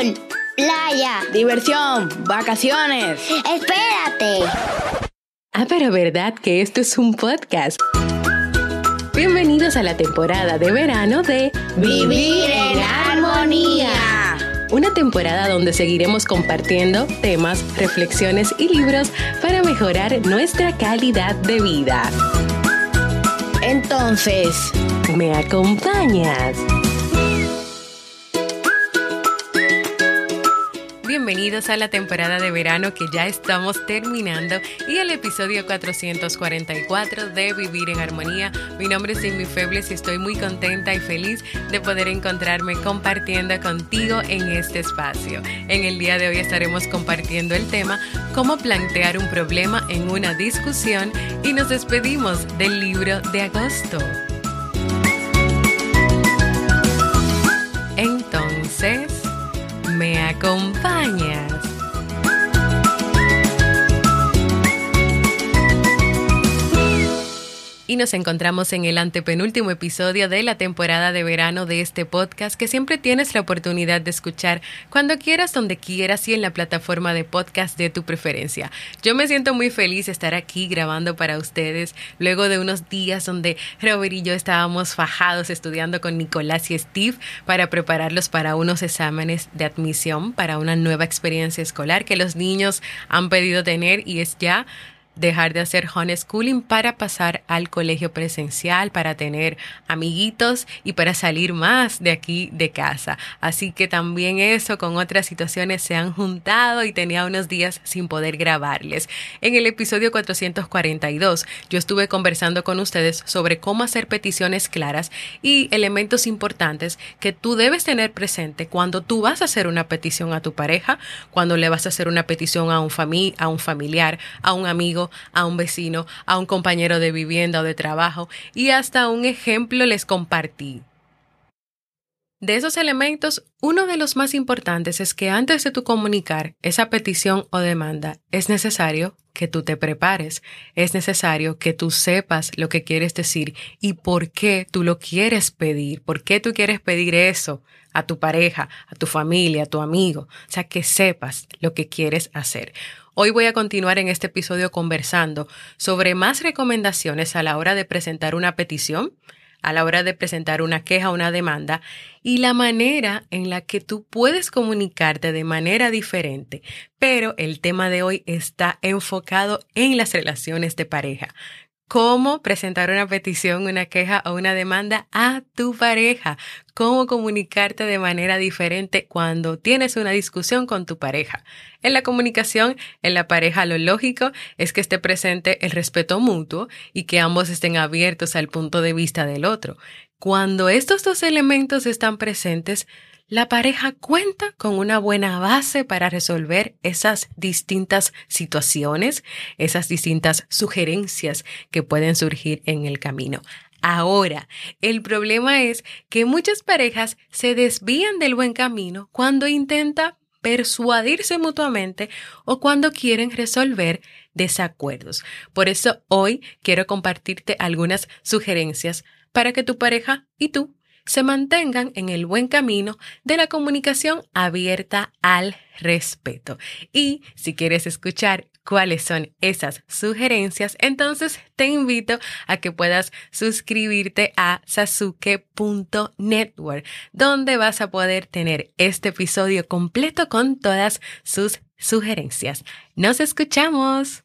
sol, playa, diversión, vacaciones. Espérate. Ah, pero ¿verdad que esto es un podcast? Bienvenidos a la temporada de verano de Vivir en Armonía. Una temporada donde seguiremos compartiendo temas, reflexiones y libros para mejorar nuestra calidad de vida. Entonces, ¿me acompañas? Bienvenidos a la temporada de verano que ya estamos terminando y el episodio 444 de Vivir en Armonía. Mi nombre es Cindy Febles y estoy muy contenta y feliz de poder encontrarme compartiendo contigo en este espacio. En el día de hoy estaremos compartiendo el tema cómo plantear un problema en una discusión y nos despedimos del libro de agosto. Entonces, me acompañas. Y nos encontramos en el antepenúltimo episodio de la temporada de verano de este podcast que siempre tienes la oportunidad de escuchar cuando quieras, donde quieras y en la plataforma de podcast de tu preferencia. Yo me siento muy feliz de estar aquí grabando para ustedes luego de unos días donde Robert y yo estábamos fajados estudiando con Nicolás y Steve para prepararlos para unos exámenes de admisión para una nueva experiencia escolar que los niños han pedido tener y es ya dejar de hacer homeschooling para pasar al colegio presencial, para tener amiguitos y para salir más de aquí de casa. Así que también eso con otras situaciones se han juntado y tenía unos días sin poder grabarles. En el episodio 442 yo estuve conversando con ustedes sobre cómo hacer peticiones claras y elementos importantes que tú debes tener presente cuando tú vas a hacer una petición a tu pareja, cuando le vas a hacer una petición a un, a un familiar, a un amigo, a un vecino, a un compañero de vivienda o de trabajo y hasta un ejemplo les compartí. De esos elementos, uno de los más importantes es que antes de tu comunicar esa petición o demanda, es necesario que tú te prepares, es necesario que tú sepas lo que quieres decir y por qué tú lo quieres pedir, por qué tú quieres pedir eso a tu pareja, a tu familia, a tu amigo, o sea, que sepas lo que quieres hacer. Hoy voy a continuar en este episodio conversando sobre más recomendaciones a la hora de presentar una petición, a la hora de presentar una queja una demanda y la manera en la que tú puedes comunicarte de manera diferente. Pero el tema de hoy está enfocado en las relaciones de pareja cómo presentar una petición, una queja o una demanda a tu pareja, cómo comunicarte de manera diferente cuando tienes una discusión con tu pareja. En la comunicación, en la pareja, lo lógico es que esté presente el respeto mutuo y que ambos estén abiertos al punto de vista del otro. Cuando estos dos elementos están presentes, la pareja cuenta con una buena base para resolver esas distintas situaciones, esas distintas sugerencias que pueden surgir en el camino. Ahora, el problema es que muchas parejas se desvían del buen camino cuando intentan persuadirse mutuamente o cuando quieren resolver desacuerdos. Por eso hoy quiero compartirte algunas sugerencias para que tu pareja y tú se mantengan en el buen camino de la comunicación abierta al respeto. Y si quieres escuchar cuáles son esas sugerencias, entonces te invito a que puedas suscribirte a sasuke.network, donde vas a poder tener este episodio completo con todas sus sugerencias. Nos escuchamos.